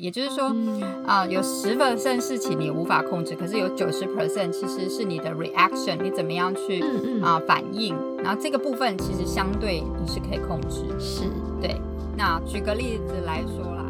也就是说，啊，有十 percent 事情你无法控制，可是有九十 percent 其实是你的 reaction，你怎么样去啊反应，然后这个部分其实相对你是可以控制。是对。那举个例子来说啦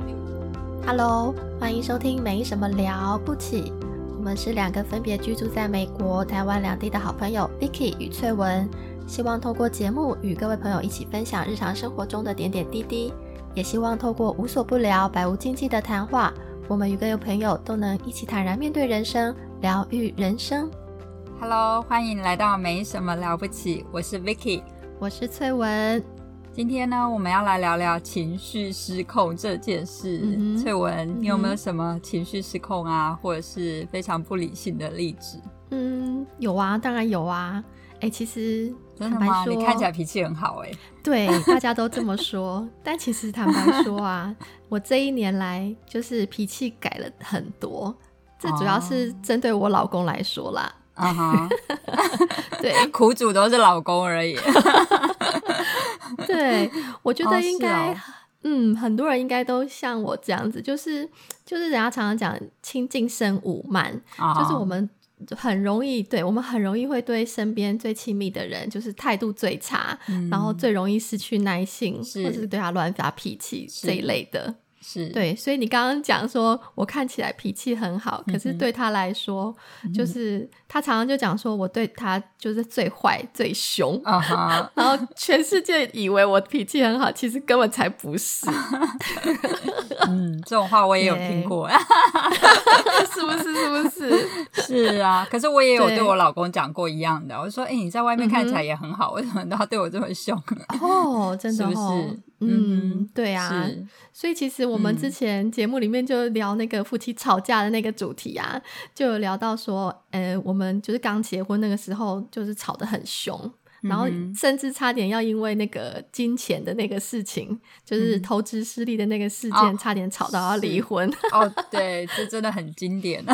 ，Hello，欢迎收听没什么了不起，我们是两个分别居住在美国、台湾两地的好朋友 Vicky 与翠文。希望透过节目与各位朋友一起分享日常生活中的点点滴滴，也希望透过无所不聊、百无禁忌的谈话，我们与各位朋友都能一起坦然面对人生，疗愈人生。Hello，欢迎来到没什么了不起，我是 Vicky，我是翠文。今天呢，我们要来聊聊情绪失控这件事。翠文，你有没有什么情绪失控啊，或者是非常不理性的例子？嗯，有啊，当然有啊。哎，其实。真的吗？你看起来脾气很好哎。对，大家都这么说。但其实坦白说啊，我这一年来就是脾气改了很多。这主要是针对我老公来说啦。啊哈。对，苦主都是老公而已。对，我觉得应该，嗯，很多人应该都像我这样子，就是就是人家常常讲“亲近生五慢”，就是我们。很容易，对我们很容易会对身边最亲密的人，就是态度最差，然后最容易失去耐性，或者是对他乱发脾气这一类的。是对，所以你刚刚讲说我看起来脾气很好，可是对他来说，就是他常常就讲说我对他就是最坏、最凶，然后全世界以为我脾气很好，其实根本才不是。嗯，这种话我也有听过，是不是？是不是？是啊，可是我也有对我老公讲过一样的，我说：“哎，你在外面看起来也很好，为什么都要对我这么凶？”哦，真的，是不是？嗯，对啊，所以其实我们之前节目里面就聊那个夫妻吵架的那个主题啊，就有聊到说，呃，我们就是刚结婚那个时候，就是吵得很凶。然后甚至差点要因为那个金钱的那个事情，就是投资失利的那个事件，差点吵到要离婚。哦，对，这真的很经典。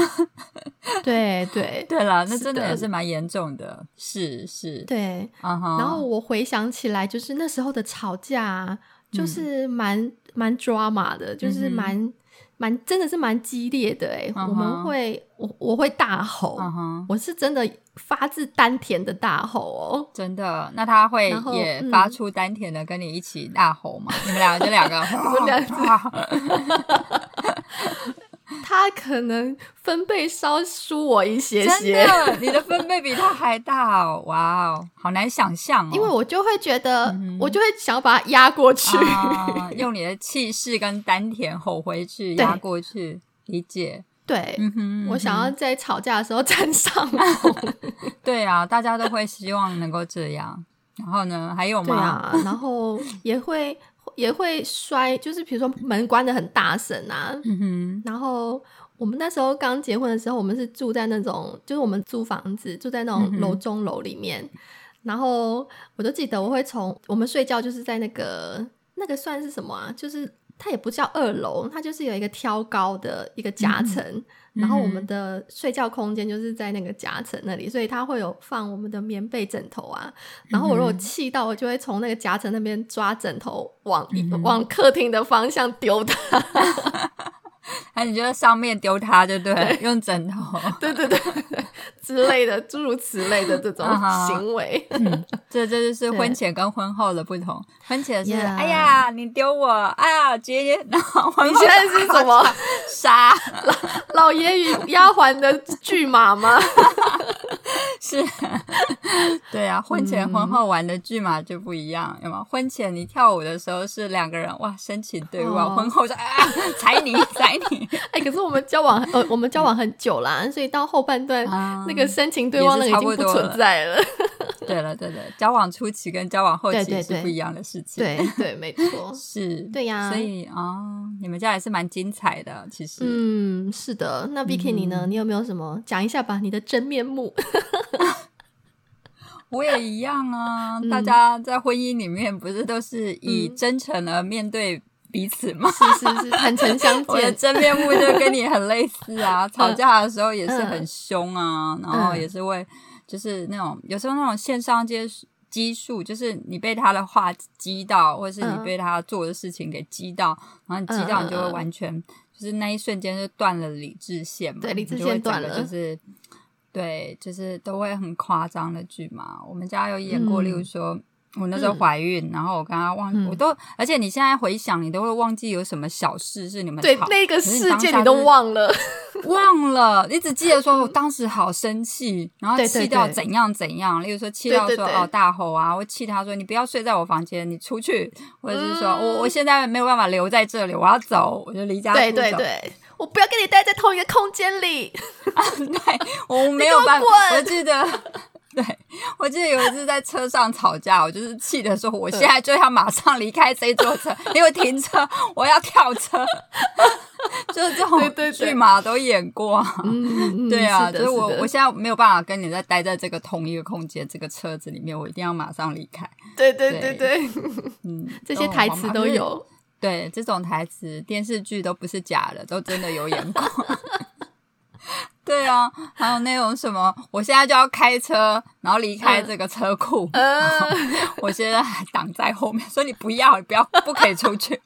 对 对。对了，那真的也是蛮严重的，是是。对，然后我回想起来，就是那时候的吵架，就是蛮蛮 drama 的，就是蛮。蛮真的是蛮激烈的哎，我们会我我会大吼，我是真的发自丹田的大吼哦，真的。那他会也发出丹田的跟你一起大吼吗？你们两个就两个，我们两个。他可能分贝稍输我一些些，真的，你的分贝比他还大哦！哇哦，好难想象哦。因为我就会觉得，我就会想要把他压过去，用你的气势跟丹田吼回去，压过去，理解？对，我想要在吵架的时候站上风。对啊，大家都会希望能够这样。然后呢，还有吗？然后也会。也会摔，就是比如说门关的很大声啊，然后我们那时候刚结婚的时候，我们是住在那种，就是我们租房子住在那种楼中楼里面，然后我都记得我会从我们睡觉就是在那个那个算是什么啊，就是它也不叫二楼，它就是有一个挑高的一个夹层。然后我们的睡觉空间就是在那个夹层那里，所以它会有放我们的棉被、枕头啊。然后我如果气到，我就会从那个夹层那边抓枕头，往往客厅的方向丢它。哎，你觉得上面丢它就对，用枕头，对对对之类的，诸如此类的这种行为，这这就是婚前跟婚后的不同。婚前是哎呀，你丢我，哎呀，姐姐，然后你现在是什么？杀。老老爷与丫鬟的骏马吗？是，对啊，婚前婚后玩的剧嘛就不一样，有吗？婚前你跳舞的时候是两个人哇深情对望，婚后就啊踩你踩你，哎，可是我们交往呃我们交往很久啦，所以到后半段那个深情对望那个已经不存在了。对了对的，交往初期跟交往后期是不一样的事情。对对，没 错，是，对呀。所以啊，你们家也是蛮精彩的，其实。嗯，是的。那 Vicky 你呢？你有没有什么讲一下吧？你的真面目。我也一样啊！大家在婚姻里面不是都是以真诚而面对彼此吗？是是是，坦诚相见。我的真面目就跟你很类似啊！吵架的时候也是很凶啊，然后也是会就是那种有时候那种线上接激素，就是你被他的话激到，或者是你被他做的事情给激到，然后你激到你就会完全。就是那一瞬间就断了理智线嘛，对理智线断了，就是对，就是都会很夸张的剧嘛。我们家有演过，例如说。我那时候怀孕，然后我跟他忘，我都，而且你现在回想，你都会忘记有什么小事是你们对那个事件你都忘了，忘了，你只记得说我当时好生气，然后气到怎样怎样，例如说气到说哦大吼啊，我气他说你不要睡在我房间，你出去，或者是说我我现在没有办法留在这里，我要走，我就离家出走。对对对，我不要跟你待在同一个空间里。对，我 没有办法，我记得。对，我记得有一次在车上吵架，我就是气的说，我现在就要马上离开这座车，因为停车，我要跳车，就是这种剧嘛都演过，对啊，就是我我现在没有办法跟你再待在这个同一个空间，这个车子里面，我一定要马上离开。对对对对，嗯，这些台词都有，对，这种台词电视剧都不是假的，都真的有演过。对啊，还有那种什么，我现在就要开车，然后离开这个车库，我现在还挡在后面，说你不要，你不要，不可以出去。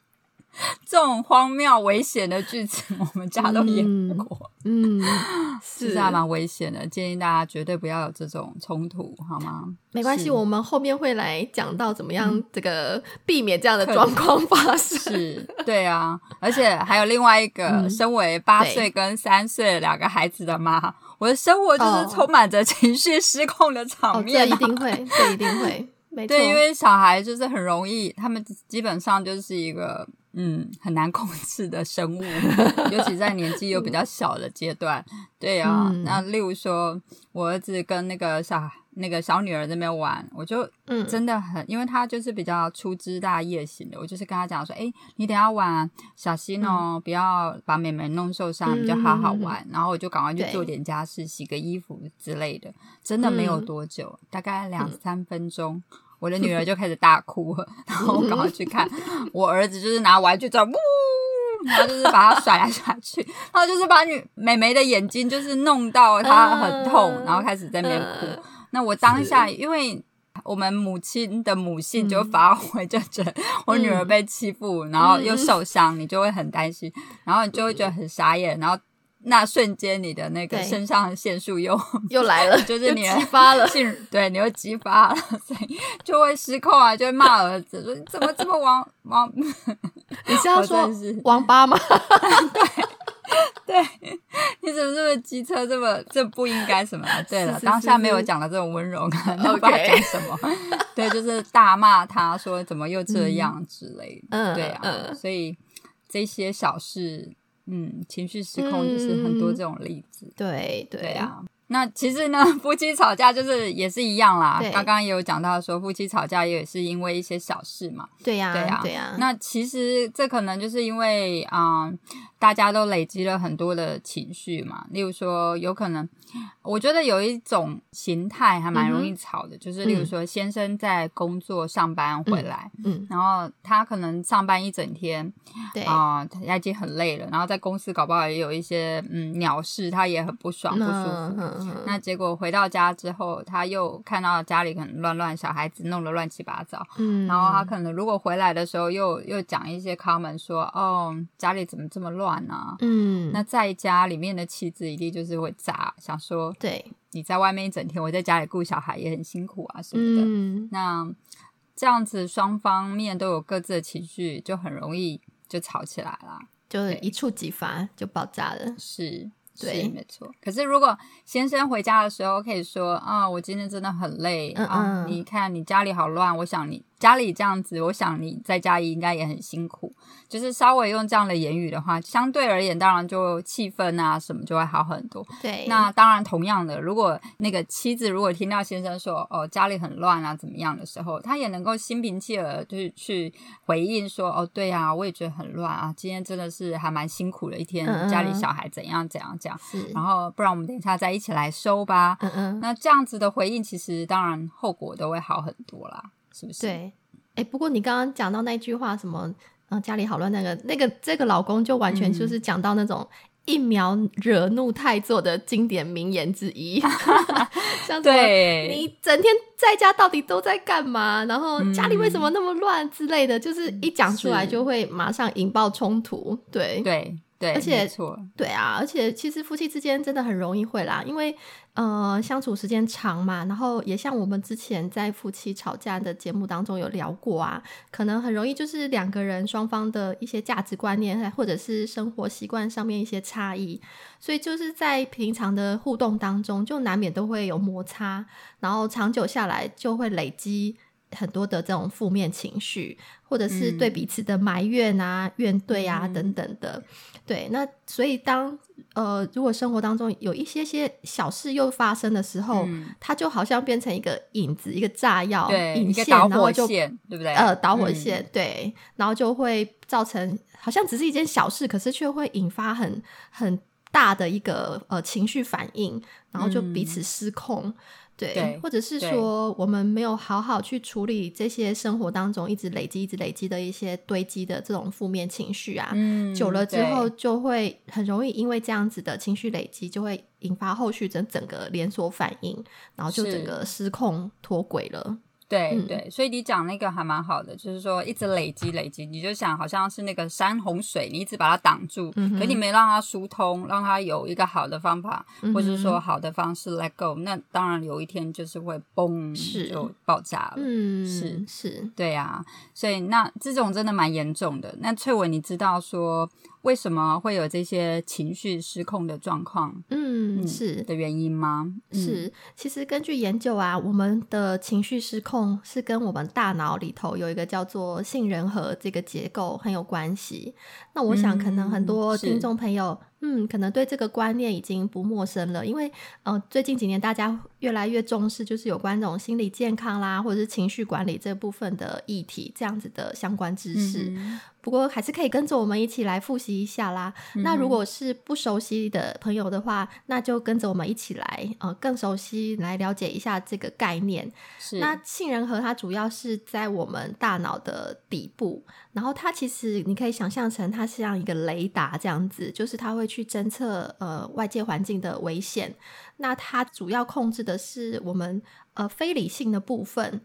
这种荒谬危险的剧情，我们家都演过，嗯，是。还蛮危险的，建议大家绝对不要有这种冲突，好吗？没关系，我们后面会来讲到怎么样这个避免这样的状况发生。是，对啊，而且还有另外一个，身为八岁跟三岁两个孩子的妈，我的生活就是充满着情绪失控的场面，这一定会，这一定会，没错，对，因为小孩就是很容易，他们基本上就是一个。嗯，很难控制的生物，尤其在年纪又比较小的阶段。对啊，那例如说，我儿子跟那个小那个小女儿那边玩，我就真的很，因为他就是比较粗枝大叶型的，我就是跟他讲说，哎，你等下玩小心哦，不要把妹妹弄受伤，你就好好玩。然后我就赶快去做点家事，洗个衣服之类的。真的没有多久，大概两三分钟。我的女儿就开始大哭，然后我赶快去看。我儿子就是拿玩具在呜，然后就是把它甩来甩去，然后就是把女美眉的眼睛就是弄到她很痛，然后开始在那边哭。那我当下因为我们母亲的母性就发挥，就觉得我女儿被欺负，然后又受伤，你就会很担心，然后你就会觉得很傻眼，然后。那瞬间，你的那个肾上腺素又 又来了，就是你激发了，对，你又激发了，所以就会失控啊，就会骂儿子说：“你怎么这么王王？”你是要说王八吗？对对，你怎么这么机车，这么这不应该什么？对了，当下没有讲的这种温柔，那不知道讲什么？对，就是大骂他说怎么又这样之类的。嗯，对啊，所以这些小事。嗯，情绪失控就是很多这种例子。对对啊，那其实呢，夫妻吵架就是也是一样啦。刚刚也有讲到说，夫妻吵架也是因为一些小事嘛。对呀，对呀，对呀。那其实这可能就是因为啊。大家都累积了很多的情绪嘛，例如说，有可能，我觉得有一种形态还蛮容易吵的，就是例如说，先生在工作上班回来，嗯，然后他可能上班一整天，对啊，他已经很累了，然后在公司搞不好也有一些嗯鸟事，他也很不爽不舒服，那结果回到家之后，他又看到家里可能乱乱，小孩子弄得乱七八糟，嗯，然后他。可能如果回来的时候又又讲一些 comment 说，哦，家里怎么这么乱。啊，嗯，那在家里面的妻子一定就是会炸，想说，对，你在外面一整天，我在家里顾小孩也很辛苦啊什么的。那这样子双方面都有各自的情绪，就很容易就吵起来了，就是一触即发，就爆炸了。是。对，没错。可是如果先生回家的时候可以说啊，我今天真的很累啊，你看你家里好乱，我想你家里这样子，我想你在家里应该也很辛苦。就是稍微用这样的言语的话，相对而言，当然就气氛啊什么就会好很多。对，那当然同样的，如果那个妻子如果听到先生说哦家里很乱啊怎么样的时候，他也能够心平气和就是去回应说哦对啊，我也觉得很乱啊，今天真的是还蛮辛苦的一天，家里小孩怎样怎样讲。然后不然我们等一下再一起来收吧。嗯嗯，那这样子的回应，其实当然后果都会好很多啦，是不是？对。哎，不过你刚刚讲到那句话，什么？嗯，家里好乱，那个那个这个老公就完全就是讲到那种一秒惹怒太座的经典名言之一，像对，你整天在家到底都在干嘛？然后家里为什么那么乱之类的，就是一讲出来就会马上引爆冲突。对对。对，而且错，对啊，而且其实夫妻之间真的很容易会啦，因为呃相处时间长嘛，然后也像我们之前在夫妻吵架的节目当中有聊过啊，可能很容易就是两个人双方的一些价值观念或者是生活习惯上面一些差异，所以就是在平常的互动当中，就难免都会有摩擦，然后长久下来就会累积。很多的这种负面情绪，或者是对彼此的埋怨啊、怨怼啊等等的，对。那所以当呃，如果生活当中有一些些小事又发生的时候，它就好像变成一个引子、一个炸药、引线，然后就对不对？呃，导火线对，然后就会造成好像只是一件小事，可是却会引发很很大的一个呃情绪反应，然后就彼此失控。对，或者是说我们没有好好去处理这些生活当中一直累积、一直累积的一些堆积的这种负面情绪啊，久了之后就会很容易因为这样子的情绪累积，就会引发后续整整个连锁反应，然后就整个失控脱轨了。对对，所以你讲那个还蛮好的，就是说一直累积累积，你就想好像是那个山洪水，你一直把它挡住，可你没让它疏通，让它有一个好的方法，或者是说好的方式 let go，那当然有一天就是会嘣就爆炸了。嗯，是是，对呀，所以那这种真的蛮严重的。那翠文，你知道说？为什么会有这些情绪失控的状况？嗯，是的原因吗？是，其实根据研究啊，我们的情绪失控是跟我们大脑里头有一个叫做杏仁核这个结构很有关系。那我想，可能很多听众朋友。嗯，可能对这个观念已经不陌生了，因为呃，最近几年大家越来越重视，就是有关这种心理健康啦，或者是情绪管理这部分的议题，这样子的相关知识。不过还是可以跟着我们一起来复习一下啦。那如果是不熟悉的朋友的话，那就跟着我们一起来，呃，更熟悉来了解一下这个概念。是，那杏仁核它主要是在我们大脑的底部，然后它其实你可以想象成它是像一个雷达这样子，就是它会。去侦测呃外界环境的危险，那它主要控制的是我们呃非理性的部分，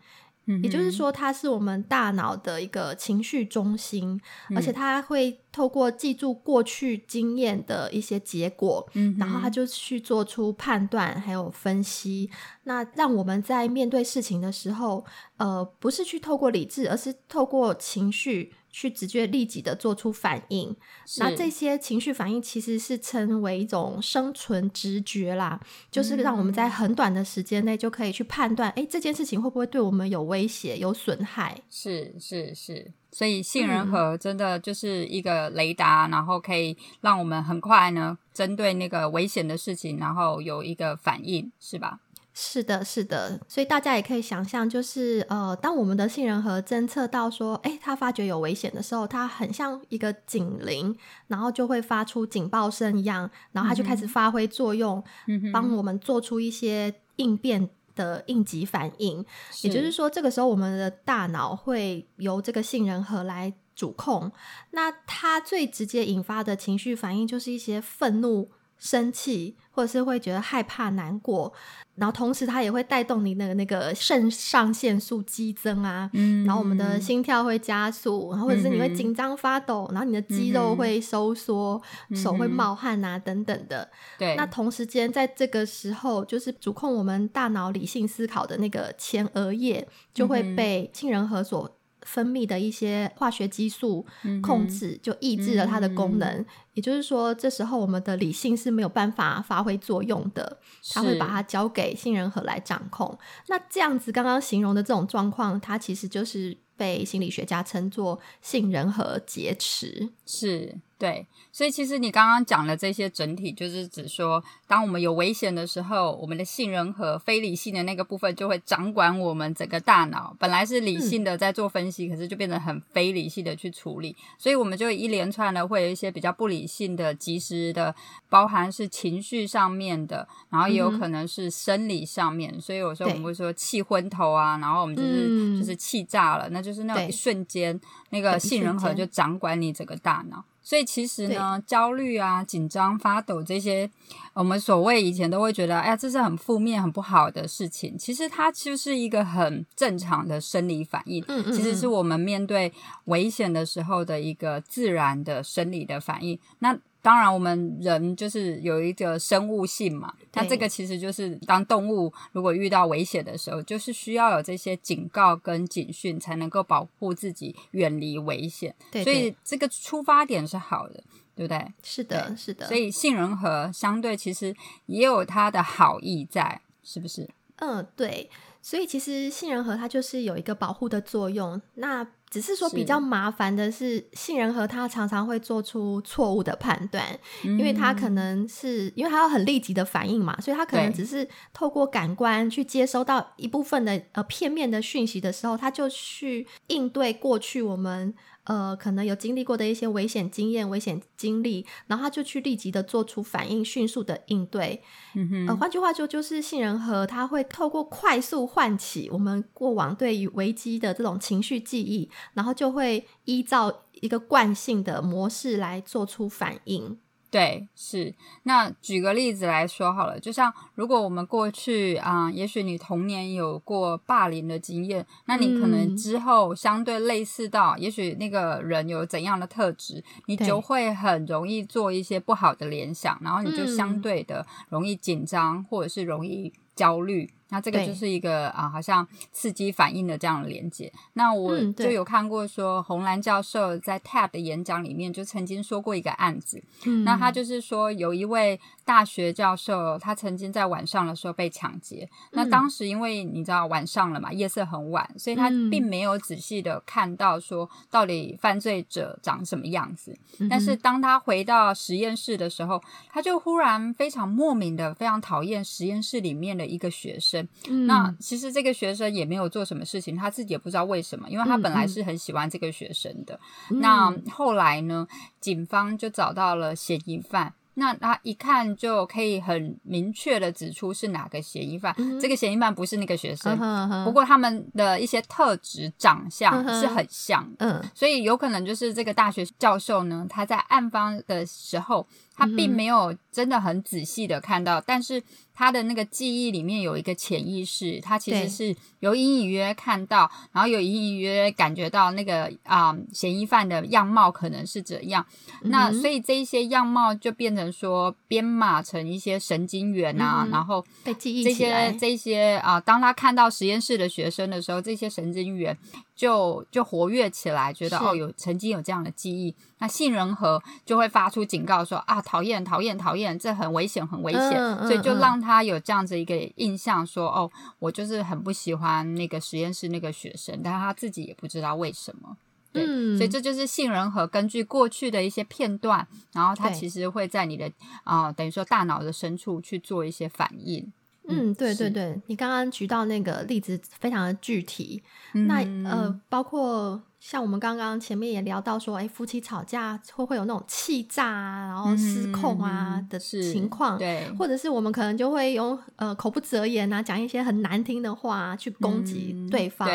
也就是说它是我们大脑的一个情绪中心，而且它会透过记住过去经验的一些结果，然后它就去做出判断还有分析，那让我们在面对事情的时候，呃不是去透过理智，而是透过情绪。去直觉立即的做出反应，那这些情绪反应其实是称为一种生存直觉啦，就是让我们在很短的时间内就可以去判断，哎，这件事情会不会对我们有威胁、有损害？是是是，所以杏仁核真的就是一个雷达，然后可以让我们很快呢，针对那个危险的事情，然后有一个反应，是吧？是的，是的，所以大家也可以想象，就是呃，当我们的杏仁核侦测到说，哎，它发觉有危险的时候，它很像一个警铃，然后就会发出警报声一样，然后它就开始发挥作用，帮我们做出一些应变的应急反应。也就是说，这个时候我们的大脑会由这个杏仁核来主控，那它最直接引发的情绪反应就是一些愤怒。生气，或者是会觉得害怕、难过，然后同时它也会带动你的那个肾上腺素激增啊，嗯，然后我们的心跳会加速，然后或者是你会紧张发抖，然后你的肌肉会收缩，手会冒汗啊等等的。对，那同时间在这个时候，就是主控我们大脑理性思考的那个前额叶就会被杏仁核所。分泌的一些化学激素控制，就抑制了它的功能。也就是说，这时候我们的理性是没有办法发挥作用的，它会把它交给杏仁核来掌控。那这样子刚刚形容的这种状况，它其实就是被心理学家称作杏仁核劫持。是。对，所以其实你刚刚讲的这些整体，就是指说，当我们有危险的时候，我们的杏仁核非理性的那个部分就会掌管我们整个大脑。本来是理性的在做分析，可是就变得很非理性的去处理，所以我们就一连串的会有一些比较不理性的、及时的，包含是情绪上面的，然后也有可能是生理上面。所以有时候我们会说气昏头啊，然后我们就是就是气炸了，那就是那种一瞬间，那个杏仁核就掌管你整个大脑。所以其实呢，焦虑啊、紧张、发抖这些，我们所谓以前都会觉得，哎呀，这是很负面、很不好的事情。其实它就是一个很正常的生理反应，嗯嗯，其实是我们面对危险的时候的一个自然的生理的反应。那当然我们人就是有一个生物性嘛，那这个其实就是当动物如果遇到危险的时候，就是需要有这些警告跟警讯，才能够保护自己远离危险。对，所以这个出发点是好的，对不对？是的，是的。所以杏仁核相对其实也有它的好意在，是不是？嗯，对。所以其实杏仁核它就是有一个保护的作用，那只是说比较麻烦的是，杏仁核它常常会做出错误的判断，因为它可能是因为它要很立即的反应嘛，所以它可能只是透过感官去接收到一部分的呃片面的讯息的时候，它就去应对过去我们。呃，可能有经历过的一些危险经验、危险经历，然后他就去立即的做出反应，迅速的应对。嗯哼，呃，换句话说，就是杏仁核它会透过快速唤起我们过往对于危机的这种情绪记忆，然后就会依照一个惯性的模式来做出反应。对，是。那举个例子来说好了，就像如果我们过去啊，也许你童年有过霸凌的经验，那你可能之后相对类似到，也许那个人有怎样的特质，你就会很容易做一些不好的联想，然后你就相对的容易紧张，或者是容易焦虑。那这个就是一个啊，好像刺激反应的这样的连接。那我就有看过说，红蓝教授在 TED 的演讲里面就曾经说过一个案子。那他就是说，有一位大学教授，他曾经在晚上的时候被抢劫。那当时因为你知道晚上了嘛，夜色很晚，所以他并没有仔细的看到说到底犯罪者长什么样子。但是当他回到实验室的时候，他就忽然非常莫名的非常讨厌实验室里面的一个学生。那其实这个学生也没有做什么事情，他自己也不知道为什么，因为他本来是很喜欢这个学生的。那后来呢，警方就找到了嫌疑犯。那他一看就可以很明确的指出是哪个嫌疑犯。这个嫌疑犯不是那个学生，不过他们的一些特质、长相是很像。嗯，所以有可能就是这个大学教授呢，他在案发的时候。他并没有真的很仔细的看到，但是他的那个记忆里面有一个潜意识，他其实是有隐隐约看到，然后有隐隐约感觉到那个啊嫌疑犯的样貌可能是怎样，那所以这一些样貌就变成说编码成一些神经元啊，然后被记忆这些这些啊，当他看到实验室的学生的时候，这些神经元就就活跃起来，觉得哦有曾经有这样的记忆。那杏仁核就会发出警告说啊，讨厌，讨厌，讨厌，这很危险，很危险，所以就让他有这样子一个印象，说哦，我就是很不喜欢那个实验室那个学生，但是他自己也不知道为什么，对，所以这就是杏仁核根据过去的一些片段，然后它其实会在你的啊，等于说大脑的深处去做一些反应。嗯，对对对，你刚刚举到那个例子非常的具体，那呃，包括像我们刚刚前面也聊到说，哎，夫妻吵架会会有那种气炸啊，然后失控啊的情况，对，或者是我们可能就会用呃口不择言啊，讲一些很难听的话去攻击对方，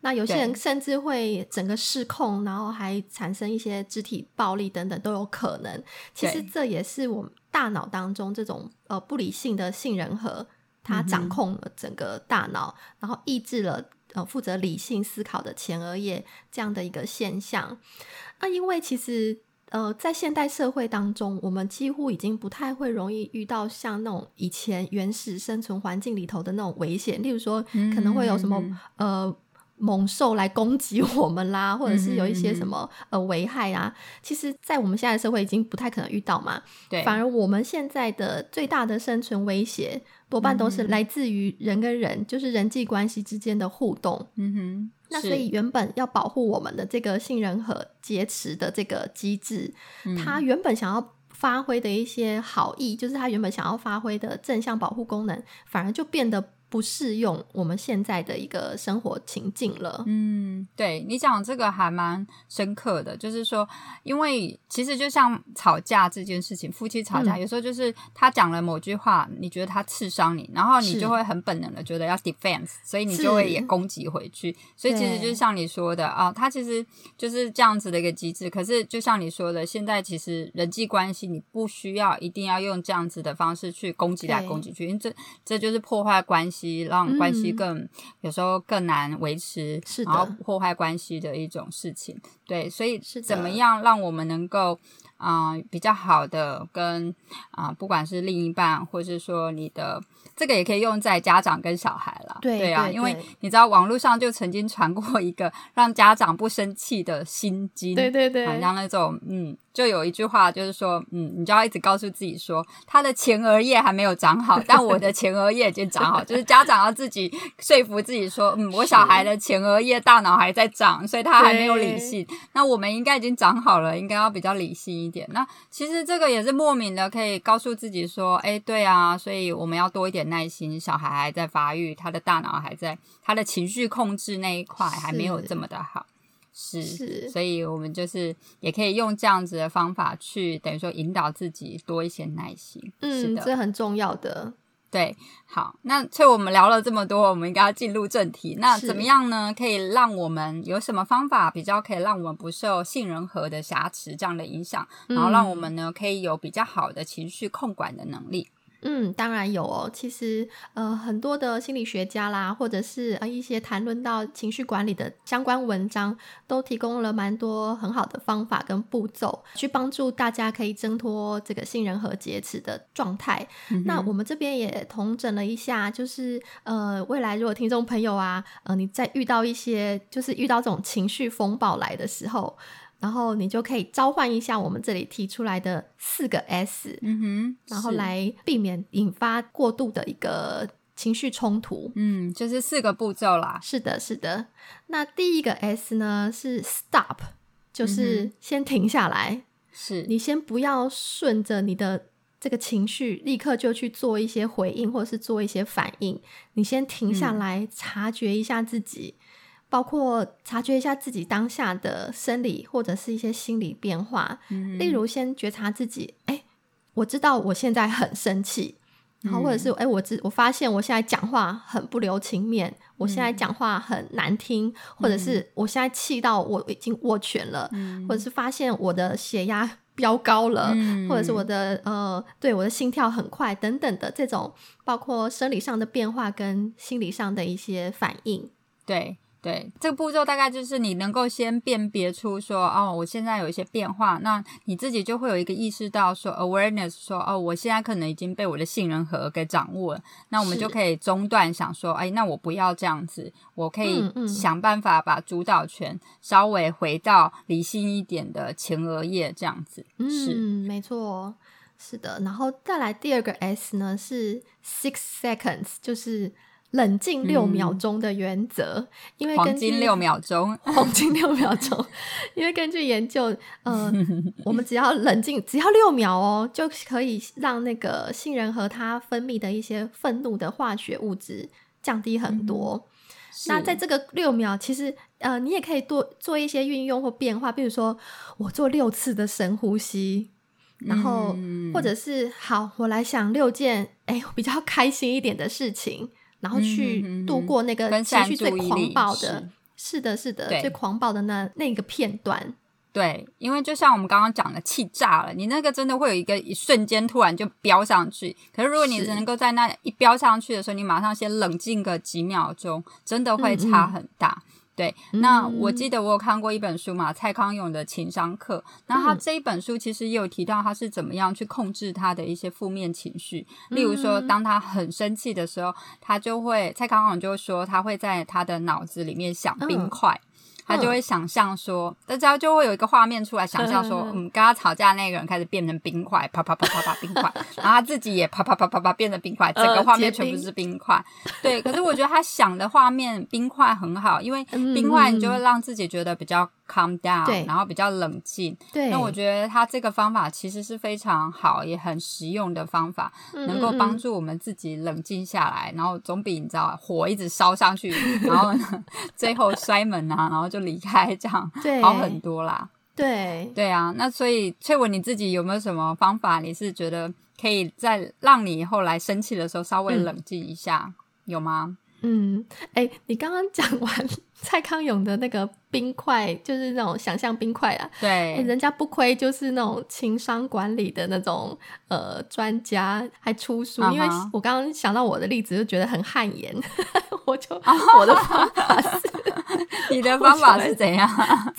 那有些人甚至会整个失控，然后还产生一些肢体暴力等等都有可能。其实这也是我们大脑当中这种呃不理性的杏仁核。它掌控了整个大脑，然后抑制了呃负责理性思考的前额叶这样的一个现象。那因为其实呃在现代社会当中，我们几乎已经不太会容易遇到像那种以前原始生存环境里头的那种危险，例如说可能会有什么呃。猛兽来攻击我们啦，或者是有一些什么呃危害啊，其实，在我们现在社会已经不太可能遇到嘛。对，反而我们现在的最大的生存威胁，多半都是来自于人跟人，就是人际关系之间的互动。嗯哼，那所以原本要保护我们的这个信任和劫持的这个机制，它原本想要发挥的一些好意，就是他原本想要发挥的正向保护功能，反而就变得。不适用我们现在的一个生活情境了。嗯，对你讲这个还蛮深刻的，就是说，因为其实就像吵架这件事情，夫妻吵架有时候就是他讲了某句话，你觉得他刺伤你，然后你就会很本能的觉得要 defense，所以你就会也攻击回去。所以其实就是像你说的啊，他其实就是这样子的一个机制。可是就像你说的，现在其实人际关系你不需要一定要用这样子的方式去攻击来攻击去，因为这这就是破坏关系。让关系更有时候更难维持，然后破坏关系的一种事情。对，所以是怎么样让我们能够啊比较好的跟啊，不管是另一半，或是说你的。这个也可以用在家长跟小孩了，对啊，因为你知道网络上就曾经传过一个让家长不生气的心经，对对对，好像那种嗯。就有一句话，就是说，嗯，你就要一直告诉自己说，他的前额叶还没有长好，但我的前额叶已经长好。就是家长要自己说服自己说，嗯，我小孩的前额叶大脑还在长，所以他还没有理性。那我们应该已经长好了，应该要比较理性一点。那其实这个也是莫名的，可以告诉自己说，哎，对啊，所以我们要多一点耐心。小孩还在发育，他的大脑还在，他的情绪控制那一块还没有这么的好。是，所以我们就是也可以用这样子的方法去，等于说引导自己多一些耐心。嗯，这很重要的。对，好，那所以我们聊了这么多，我们应该要进入正题。那怎么样呢？可以让我们有什么方法比较可以让我们不受杏仁核的瑕疵这样的影响，然后让我们呢可以有比较好的情绪控管的能力？嗯，当然有哦。其实，呃，很多的心理学家啦，或者是呃一些谈论到情绪管理的相关文章，都提供了蛮多很好的方法跟步骤，去帮助大家可以挣脱这个杏仁核劫持的状态。那我们这边也统整了一下，就是呃，未来如果听众朋友啊，呃，你在遇到一些就是遇到这种情绪风暴来的时候。然后你就可以召唤一下我们这里提出来的四个 S，嗯哼，然后来避免引发过度的一个情绪冲突。嗯，就是四个步骤啦。是的，是的。那第一个 S 呢是 Stop，就是先停下来。是你先不要顺着你的这个情绪立刻就去做一些回应或者是做一些反应，你先停下来，察觉一下自己。包括察觉一下自己当下的生理或者是一些心理变化，例如先觉察自己，哎，我知道我现在很生气，然后或者是哎，我知我发现我现在讲话很不留情面，我现在讲话很难听，或者是我现在气到我已经握拳了，或者是发现我的血压飙高了，或者是我的呃，对我的心跳很快等等的这种，包括生理上的变化跟心理上的一些反应，对。对，这个步骤大概就是你能够先辨别出说，哦，我现在有一些变化，那你自己就会有一个意识到说，awareness，说，哦，我现在可能已经被我的杏仁核给掌握了，那我们就可以中断，想说，哎，那我不要这样子，我可以想办法把主导权稍微回到理性一点的前额叶这样子。嗯，没错，是的。然后再来第二个 S 呢，是 six seconds，就是。冷静六秒钟的原则，因为黄金六秒钟，黄金六秒钟，因为根据研究，呃，我们只要冷静，只要六秒哦，就可以让那个杏仁核它分泌的一些愤怒的化学物质降低很多。那在这个六秒，其实呃，你也可以多做一些运用或变化，比如说我做六次的深呼吸，然后或者是好，我来想六件哎比较开心一点的事情。然后去度过那个情绪最狂暴的，是的，是的，最狂暴的那那个片段。对，因为就像我们刚刚讲的，气炸了，你那个真的会有一个一瞬间突然就飙上去。可是如果你能够在那一飙上去的时候，你马上先冷静个几秒钟，真的会差很大。对，那我记得我有看过一本书嘛，蔡康永的情商课。那他这一本书其实也有提到他是怎么样去控制他的一些负面情绪。例如说，当他很生气的时候，他就会蔡康永就说他会在他的脑子里面想冰块。他就会想象说，大家就会有一个画面出来，想象说，嗯，跟他吵架那个人开始变成冰块，啪啪啪啪啪冰块，然后他自己也啪啪啪啪啪变成冰块，整个画面全部是冰。块。对，可是我觉得他想的画面冰块很好，因为冰块你就会让自己觉得比较 calm down，然后比较冷静。对，那我觉得他这个方法其实是非常好也很实用的方法，能够帮助我们自己冷静下来，然后总比你知道火一直烧上去，然后 最后摔门啊，然后。就离开这样好很多啦，对对啊，那所以翠文你自己有没有什么方法？你是觉得可以在让你后来生气的时候稍微冷静一下，有吗？嗯，哎，你刚刚讲完蔡康永的那个冰块，就是那种想象冰块啊。对，人家不亏就是那种情商管理的那种呃专家，还出书。因为我刚刚想到我的例子，就觉得很汗颜，我就我的方法是 你的方法是怎样？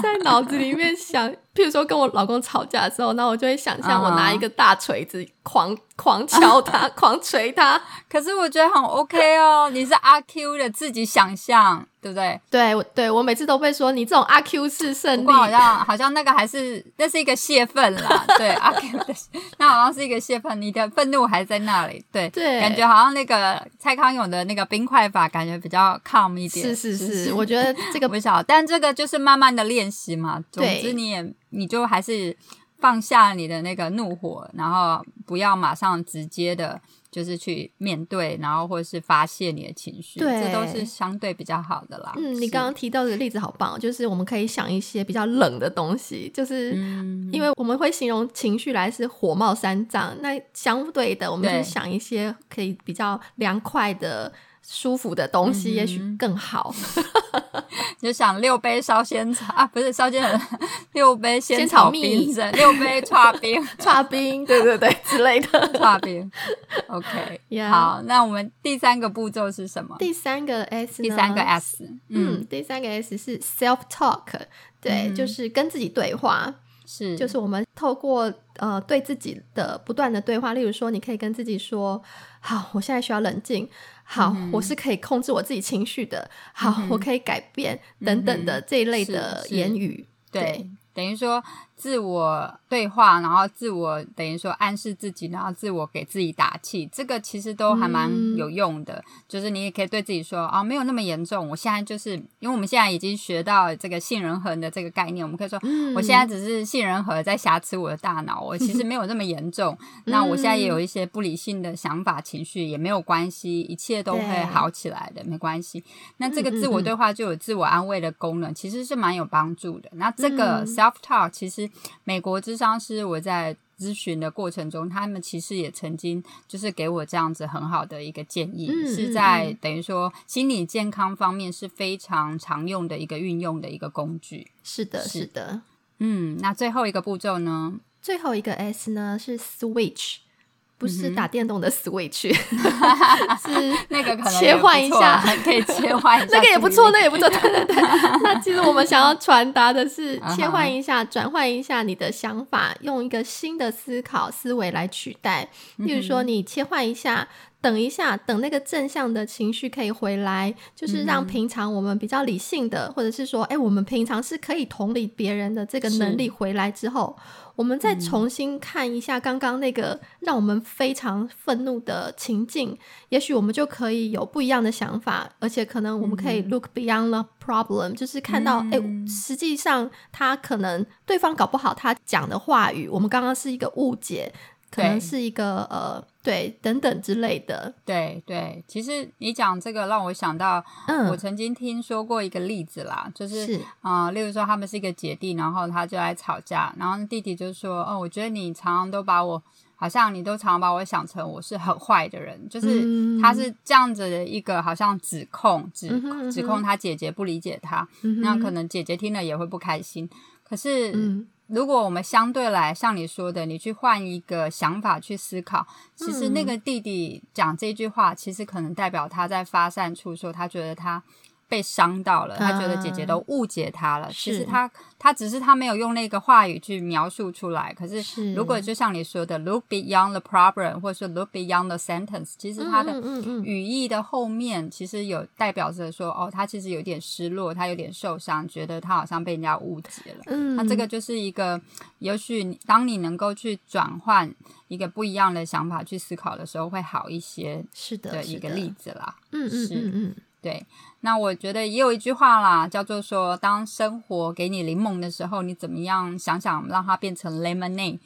在脑子里面想，譬如说跟我老公吵架的时候，那我就会想象我拿一个大锤子狂狂敲他，狂锤他。可是我觉得很 OK 哦，你是阿 Q 的自己想象，对不对？对，我对我每次都被说你这种阿 Q 式胜利，好像好像那个还是那是一个泄愤啦。对，阿 Q 的那好像是一个泄愤，你的愤怒还在那里。对对，感觉好像那个蔡康永的那个冰块法，感觉比较 calm 一点。是是是，我觉得这个 不小，但这个就是慢慢的练习嘛。总之你也你就还是放下你的那个怒火，然后不要马上直接的，就是去面对，然后或者是发泄你的情绪，对，这都是相对比较好的啦。嗯，你刚刚提到的例子好棒，就是我们可以想一些比较冷的东西，就是因为我们会形容情绪来是火冒三丈，那相对的，我们就想一些可以比较凉快的。舒服的东西也许更好，你就想六杯烧仙草啊，不是烧仙六杯仙草冰镇，六杯叉冰。叉冰，对对对之类的。叉冰。OK，好，那我们第三个步骤是什么？第三个 S，第三个 S，嗯，第三个 S 是 self talk，对，就是跟自己对话，是，就是我们透过呃对自己的不断的对话，例如说，你可以跟自己说，好，我现在需要冷静。好，我是可以控制我自己情绪的。好，我可以改变等等的这一类的言语。对，等于说。自我对话，然后自我等于说暗示自己，然后自我给自己打气，这个其实都还蛮有用的。就是你也可以对自己说啊，没有那么严重。我现在就是因为我们现在已经学到这个杏仁核的这个概念，我们可以说，我现在只是杏仁核在瑕疵我的大脑，我其实没有那么严重。那我现在也有一些不理性的想法、情绪，也没有关系，一切都会好起来的，没关系。那这个自我对话就有自我安慰的功能，其实是蛮有帮助的。那这个 self talk 其实。美国智商师，我在咨询的过程中，他们其实也曾经就是给我这样子很好的一个建议，是在等于说心理健康方面是非常常用的一个运用的一个工具。是的，是的。嗯，那最后一个步骤呢？最后一个 S 呢是 Switch。不是打电动的 Switch，是 那个切换一下，可以切换一下，那个也不错，那也不错。对对对，那其实我们想要传达的是切换一下，转换一下你的想法，用一个新的思考思维来取代。例如说，你切换一下。等一下，等那个正向的情绪可以回来，就是让平常我们比较理性的，或者是说，哎，我们平常是可以同理别人的这个能力回来之后，我们再重新看一下刚刚那个让我们非常愤怒的情境，也许我们就可以有不一样的想法，而且可能我们可以 look beyond the problem，就是看到，哎，实际上他可能对方搞不好他讲的话语，我们刚刚是一个误解。可能是一个呃，对，等等之类的。对对，其实你讲这个让我想到，嗯，我曾经听说过一个例子啦，就是啊，例如说他们是一个姐弟，然后他就来吵架，然后弟弟就说：“哦，我觉得你常常都把我，好像你都常常把我想成我是很坏的人。”就是他是这样子的一个好像指控，指指控他姐姐不理解他，那可能姐姐听了也会不开心。可是。如果我们相对来像你说的，你去换一个想法去思考，其实那个弟弟讲这句话，其实可能代表他在发散处说，他觉得他。被伤到了，他觉得姐姐都误解他了。其实他他只是他没有用那个话语去描述出来。可是如果就像你说的，look beyond the problem，或者说 look beyond the sentence，其实他的语义的后面其实有代表着说，哦，他其实有点失落，他有点受伤，觉得他好像被人家误解了。嗯，那这个就是一个，也许当你能够去转换一个不一样的想法去思考的时候，会好一些。是的一个例子啦。嗯嗯嗯嗯。对，那我觉得也有一句话啦，叫做说，当生活给你柠檬的时候，你怎么样想想让它变成 lemonade？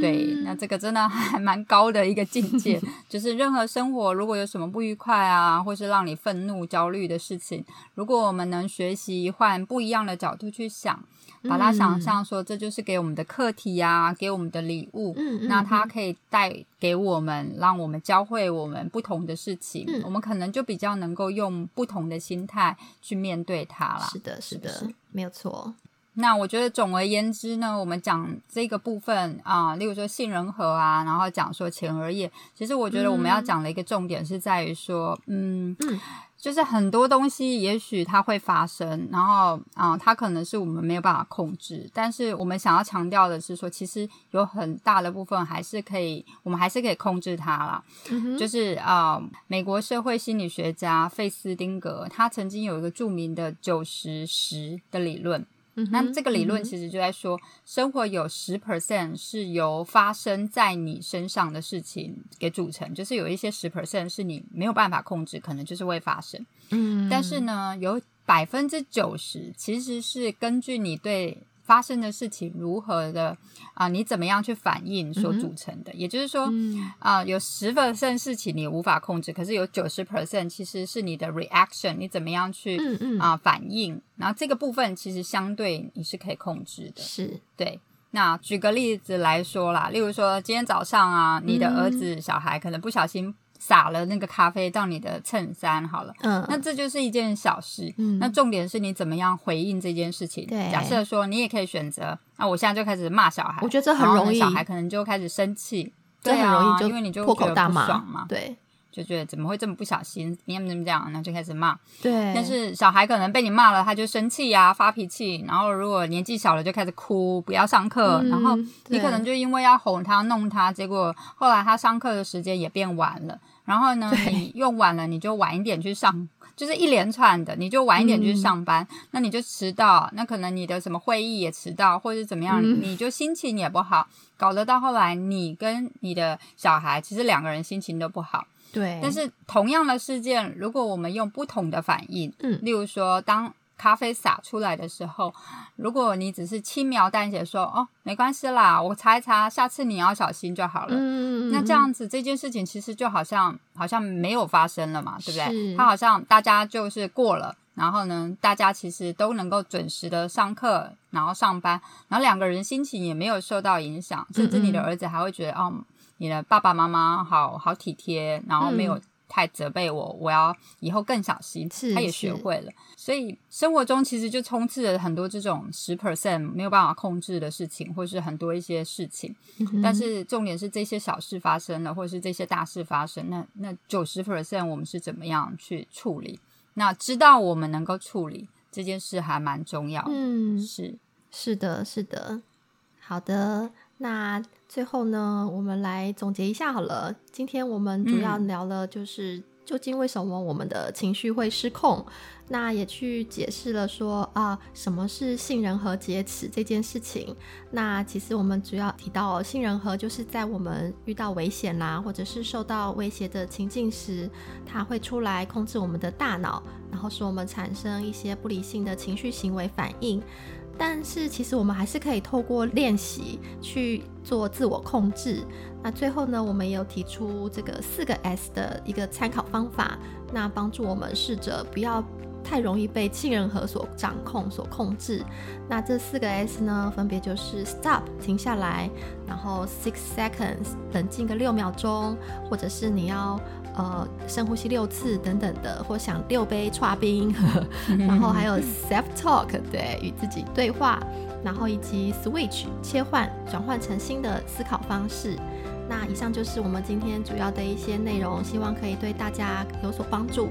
对，那这个真的还蛮高的一个境界，就是任何生活如果有什么不愉快啊，或是让你愤怒、焦虑的事情，如果我们能学习换不一样的角度去想。把它想象说，这就是给我们的课题呀，给我们的礼物。嗯那它可以带给我们，让我们教会我们不同的事情。嗯。我们可能就比较能够用不同的心态去面对它了。是的，是的，没有错。那我觉得总而言之呢，我们讲这个部分啊，例如说杏仁核啊，然后讲说前额叶，其实我觉得我们要讲的一个重点是在于说，嗯。就是很多东西，也许它会发生，然后啊，它可能是我们没有办法控制。但是我们想要强调的是说，其实有很大的部分还是可以，我们还是可以控制它啦。就是啊，美国社会心理学家费斯汀格，他曾经有一个著名的九十十的理论。那这个理论其实就在说，生活有十 percent 是由发生在你身上的事情给组成，就是有一些十 percent 是你没有办法控制，可能就是会发生。嗯，但是呢，有百分之九十其实是根据你对。发生的事情如何的啊？你怎么样去反应所组成的？也就是说，啊，有十 percent 事情你无法控制，可是有九十 percent 其实是你的 reaction，你怎么样去啊反应？然后这个部分其实相对你是可以控制的。是对。那举个例子来说啦，例如说今天早上啊，你的儿子小孩可能不小心。撒了那个咖啡到你的衬衫，好了，嗯，那这就是一件小事，嗯，那重点是你怎么样回应这件事情。对，假设说你也可以选择，那我现在就开始骂小孩，我觉得这很容易，小孩可能就开始生气，这很容易，因为你就破口大骂嘛，对。就觉得怎么会这么不小心？你怎么怎么这样？然后就开始骂。对。但是小孩可能被你骂了，他就生气呀，发脾气。然后如果年纪小了，就开始哭，不要上课。然后你可能就因为要哄他、弄他，结果后来他上课的时间也变晚了。然后呢，你用晚了，你就晚一点去上，就是一连串的，你就晚一点去上班，那你就迟到。那可能你的什么会议也迟到，或者怎么样，你就心情也不好，搞得到后来你跟你的小孩其实两个人心情都不好。对，但是同样的事件，如果我们用不同的反应，嗯，例如说，当咖啡洒出来的时候，如果你只是轻描淡写说，哦，没关系啦，我擦一擦，下次你要小心就好了。嗯那这样子这件事情其实就好像好像没有发生了嘛，对不对？它好像大家就是过了，然后呢，大家其实都能够准时的上课，然后上班，然后两个人心情也没有受到影响，甚至你的儿子还会觉得，哦。你的爸爸妈妈好好体贴，然后没有太责备我，我要以后更小心。他也学会了，所以生活中其实就充斥了很多这种十 percent 没有办法控制的事情，或是很多一些事情。但是重点是这些小事发生了，或者是这些大事发生，那那九十 percent 我们是怎么样去处理？那知道我们能够处理这件事还蛮重要。嗯，是是的，是的，好的。那最后呢，我们来总结一下好了。今天我们主要聊了，就是究竟为什么我们的情绪会失控。那也去解释了说啊，什么是杏仁核劫持这件事情。那其实我们主要提到，杏仁核就是在我们遇到危险啦，或者是受到威胁的情境时，它会出来控制我们的大脑，然后使我们产生一些不理性的情绪行为反应。但是其实我们还是可以透过练习去做自我控制。那最后呢，我们也有提出这个四个 S 的一个参考方法，那帮助我们试着不要太容易被信任核所掌控、所控制。那这四个 S 呢，分别就是 Stop 停下来，然后 Six Seconds 冷静个六秒钟，或者是你要。呃，深呼吸六次等等的，或想六杯唰冰，然后还有 self talk，对，与自己对话，然后以及 switch 切换转换成新的思考方式。那以上就是我们今天主要的一些内容，希望可以对大家有所帮助。